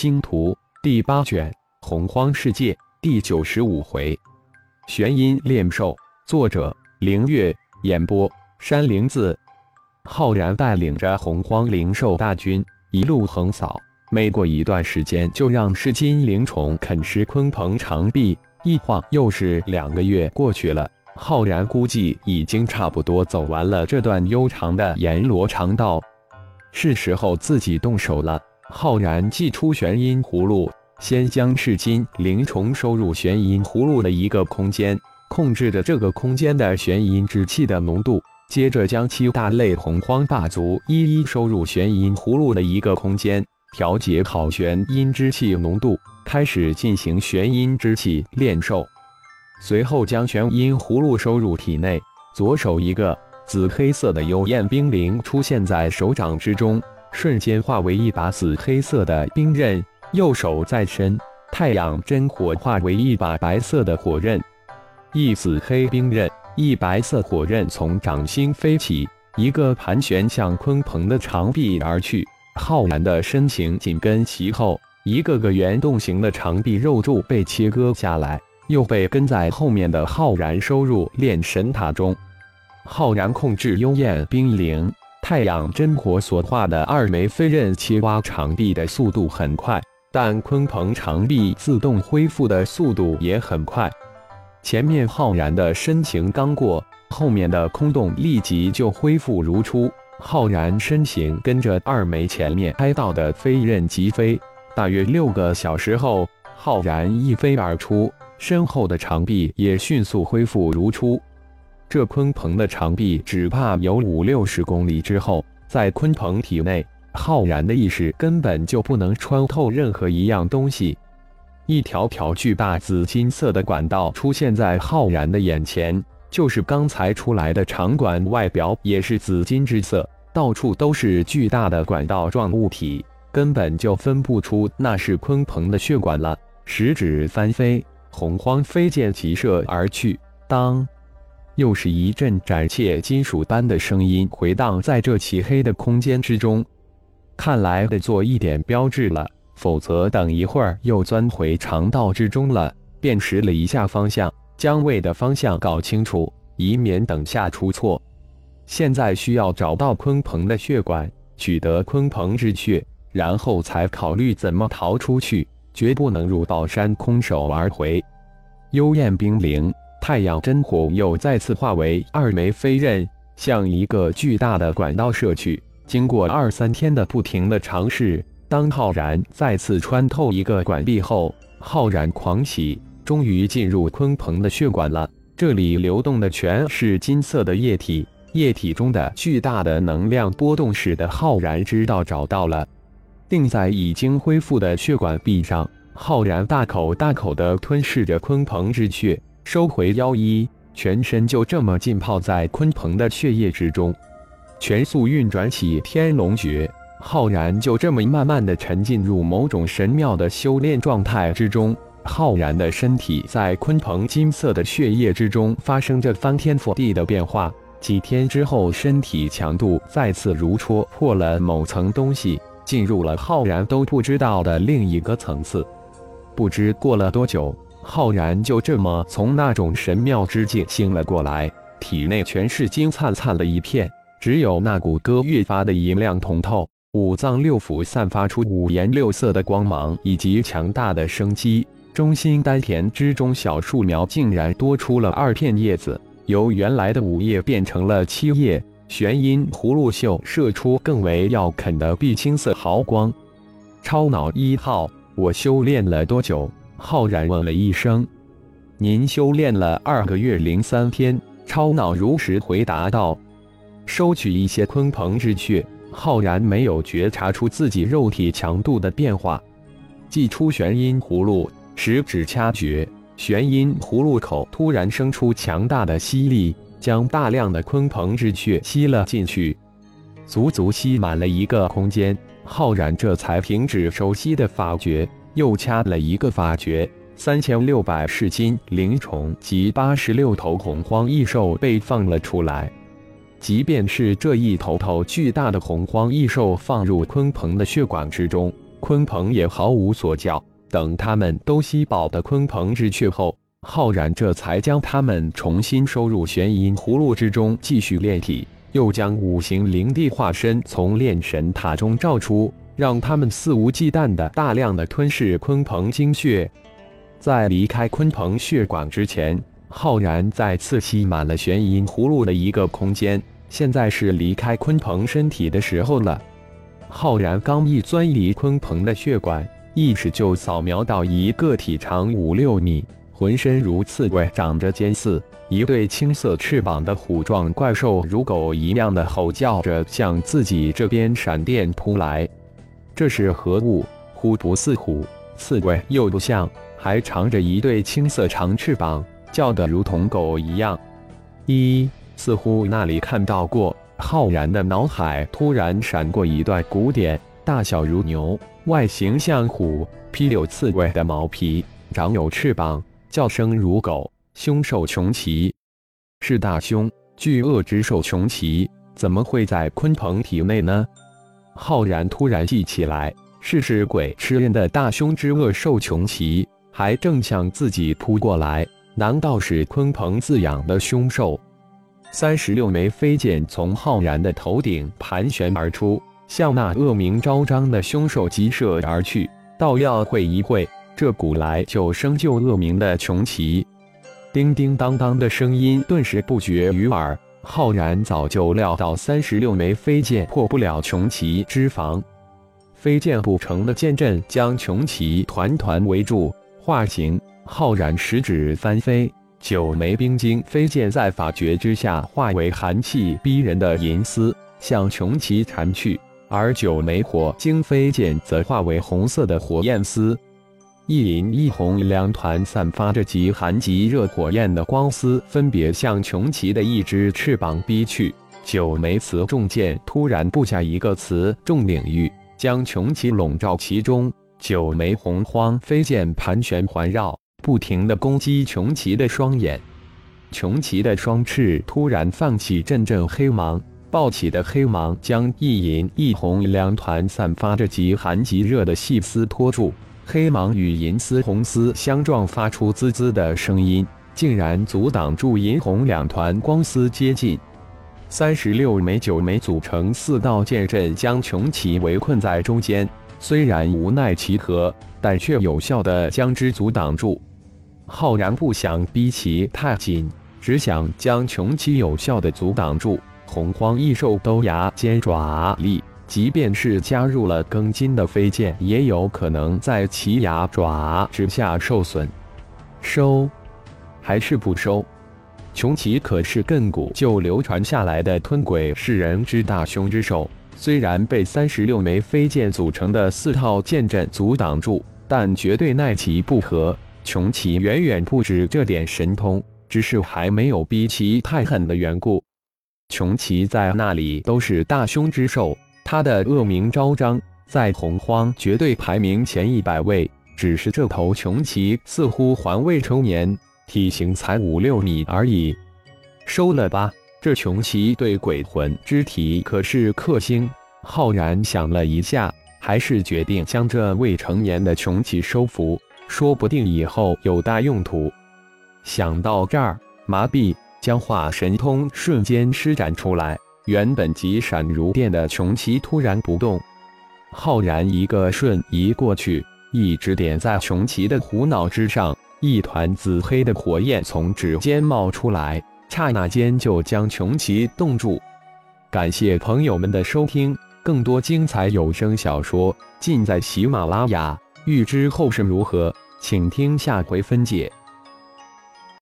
星图第八卷洪荒世界第九十五回，玄阴炼兽，作者凌月，演播山灵子。浩然带领着洪荒灵兽大军一路横扫，没过一段时间，就让噬金灵虫啃食鲲鹏长臂。一晃又是两个月过去了，浩然估计已经差不多走完了这段悠长的阎罗长道，是时候自己动手了。浩然祭出玄阴葫芦，先将赤金灵虫收入玄阴葫芦的一个空间，控制着这个空间的玄阴之气的浓度。接着将七大类洪荒霸族一一收入玄阴葫芦的一个空间，调节好玄阴之气浓度，开始进行玄阴之气炼兽。随后将玄阴葫芦收入体内，左手一个紫黑色的幽焰冰灵出现在手掌之中。瞬间化为一把紫黑色的冰刃，右手再伸，太阳真火化为一把白色的火刃。一紫黑冰刃，一白色火刃从掌心飞起，一个盘旋向鲲鹏的长臂而去。浩然的身形紧跟其后，一个个圆洞形的长臂肉柱被切割下来，又被跟在后面的浩然收入炼神塔中。浩然控制幽焰冰灵。太阳真火所化的二枚飞刃切挖长臂的速度很快，但鲲鹏长臂自动恢复的速度也很快。前面浩然的身形刚过，后面的空洞立即就恢复如初。浩然身形跟着二枚前面拍到的飞刃疾飞，大约六个小时后，浩然一飞而出，身后的长臂也迅速恢复如初。这鲲鹏的长臂只怕有五六十公里之后，在鲲鹏体内，浩然的意识根本就不能穿透任何一样东西。一条条巨大紫金色的管道出现在浩然的眼前，就是刚才出来的长管，外表也是紫金之色，到处都是巨大的管道状物体，根本就分不出那是鲲鹏的血管了。食指翻飞，洪荒飞剑急射而去，当。又是一阵斩切金属般的声音回荡在这漆黑的空间之中，看来得做一点标志了，否则等一会儿又钻回肠道之中了。辨识了一下方向，将位的方向搞清楚，以免等下出错。现在需要找到鲲鹏的血管，取得鲲鹏之血，然后才考虑怎么逃出去，绝不能入宝山空手而回。幽燕冰灵。太阳真火又再次化为二枚飞刃，向一个巨大的管道射去。经过二三天的不停的尝试，当浩然再次穿透一个管壁后，浩然狂喜，终于进入鲲鹏的血管了。这里流动的全是金色的液体，液体中的巨大的能量波动使得浩然知道找到了。定在已经恢复的血管壁上，浩然大口大口地吞噬着鲲鹏之血。收回妖衣，全身就这么浸泡在鲲鹏的血液之中，全速运转起天龙诀，浩然就这么慢慢的沉浸入某种神妙的修炼状态之中。浩然的身体在鲲鹏金色的血液之中发生着翻天覆地的变化。几天之后，身体强度再次如戳破了某层东西，进入了浩然都不知道的另一个层次。不知过了多久。浩然就这么从那种神妙之境醒了过来，体内全是金灿灿的一片，只有那骨骼越发的银亮通透，五脏六腑散发出五颜六色的光芒以及强大的生机。中心丹田之中，小树苗竟然多出了二片叶子，由原来的五叶变成了七叶。玄阴葫芦秀射出更为耀啃的碧青色毫光。超脑一号，我修炼了多久？浩然问了一声：“您修炼了二个月零三天。”超脑如实回答道：“收取一些鲲鹏之血。”浩然没有觉察出自己肉体强度的变化，祭出玄阴葫芦，食指掐诀，玄阴葫芦口突然生出强大的吸力，将大量的鲲鹏之血吸了进去，足足吸满了一个空间。浩然这才停止手吸的法诀。又掐了一个法诀，三千六百噬金灵虫及八十六头洪荒异兽被放了出来。即便是这一头头巨大的洪荒异兽放入鲲鹏的血管之中，鲲鹏也毫无所叫。等他们都吸饱的鲲鹏之血后，浩然这才将他们重新收入玄阴葫芦之中，继续炼体。又将五行灵帝化身从炼神塔中召出，让他们肆无忌惮的大量的吞噬鲲鹏精血。在离开鲲鹏血管之前，浩然再次吸满了玄阴葫芦的一个空间。现在是离开鲲鹏身体的时候了。浩然刚一钻离鲲鹏的血管，意识就扫描到一个体长五六米。浑身如刺猬，长着尖刺，一对青色翅膀的虎状怪兽，如狗一样的吼叫着向自己这边闪电扑来。这是何物？虎不似虎，刺猬又不像，还长着一对青色长翅膀，叫得如同狗一样。一似乎那里看到过。浩然的脑海突然闪过一段古典，大小如牛，外形像虎，披有刺猬的毛皮，长有翅膀。叫声如狗，凶兽穷奇，是大凶巨恶之兽穷奇，怎么会在鲲鹏体内呢？浩然突然记起来，是是鬼吃人的大凶之恶兽穷奇，还正向自己扑过来，难道是鲲鹏自养的凶兽？三十六枚飞剑从浩然的头顶盘旋而出，向那恶名昭彰的凶兽急射而去，倒要会一会。这古来就生就恶名的穷奇，叮叮当当的声音顿时不绝于耳。浩然早就料到三十六枚飞剑破不了穷奇之防，飞剑不成的剑阵将穷奇团团围住。化形，浩然十指翻飞，九枚冰晶飞剑在法诀之下化为寒气逼人的银丝，向穷奇缠去；而九枚火晶飞剑则化为红色的火焰丝。一银一红两团散发着极寒极热火焰的光丝，分别向穷奇的一只翅膀逼去。九枚雌重剑突然布下一个雌重领域，将穷奇笼罩其中。九枚洪荒飞剑盘旋环绕，不停地攻击穷奇的双眼。穷奇的双翅突然放起阵阵黑芒，暴起的黑芒将一银一红两团散发着极寒极热的细丝拖住。黑芒与银丝、红丝相撞，发出滋滋的声音，竟然阻挡住银红两团光丝接近。三十六枚九枚组成四道剑阵，将穷奇围困在中间。虽然无奈其何，但却有效的将之阻挡住。浩然不想逼其太紧，只想将穷奇有效的阻挡住。洪荒异兽都牙尖爪利。即便是加入了庚金的飞剑，也有可能在其牙爪之下受损。收，还是不收？穷奇可是亘古就流传下来的吞鬼噬人之大凶之兽，虽然被三十六枚飞剑组成的四套剑阵阻挡住，但绝对奈其不何。穷奇远远不止这点神通，只是还没有逼其太狠的缘故。穷奇在那里都是大凶之兽。他的恶名昭彰，在洪荒绝对排名前一百位。只是这头穷奇似乎还未成年，体型才五六米而已。收了吧，这穷奇对鬼魂之体可是克星。浩然想了一下，还是决定将这未成年的穷奇收服，说不定以后有大用途。想到这儿，麻痹将化神通瞬间施展出来。原本急闪如电的穷奇突然不动，浩然一个瞬移过去，一指点在穷奇的虎脑之上，一团紫黑的火焰从指尖冒出来，刹那间就将穷奇冻住。感谢朋友们的收听，更多精彩有声小说尽在喜马拉雅。欲知后事如何，请听下回分解。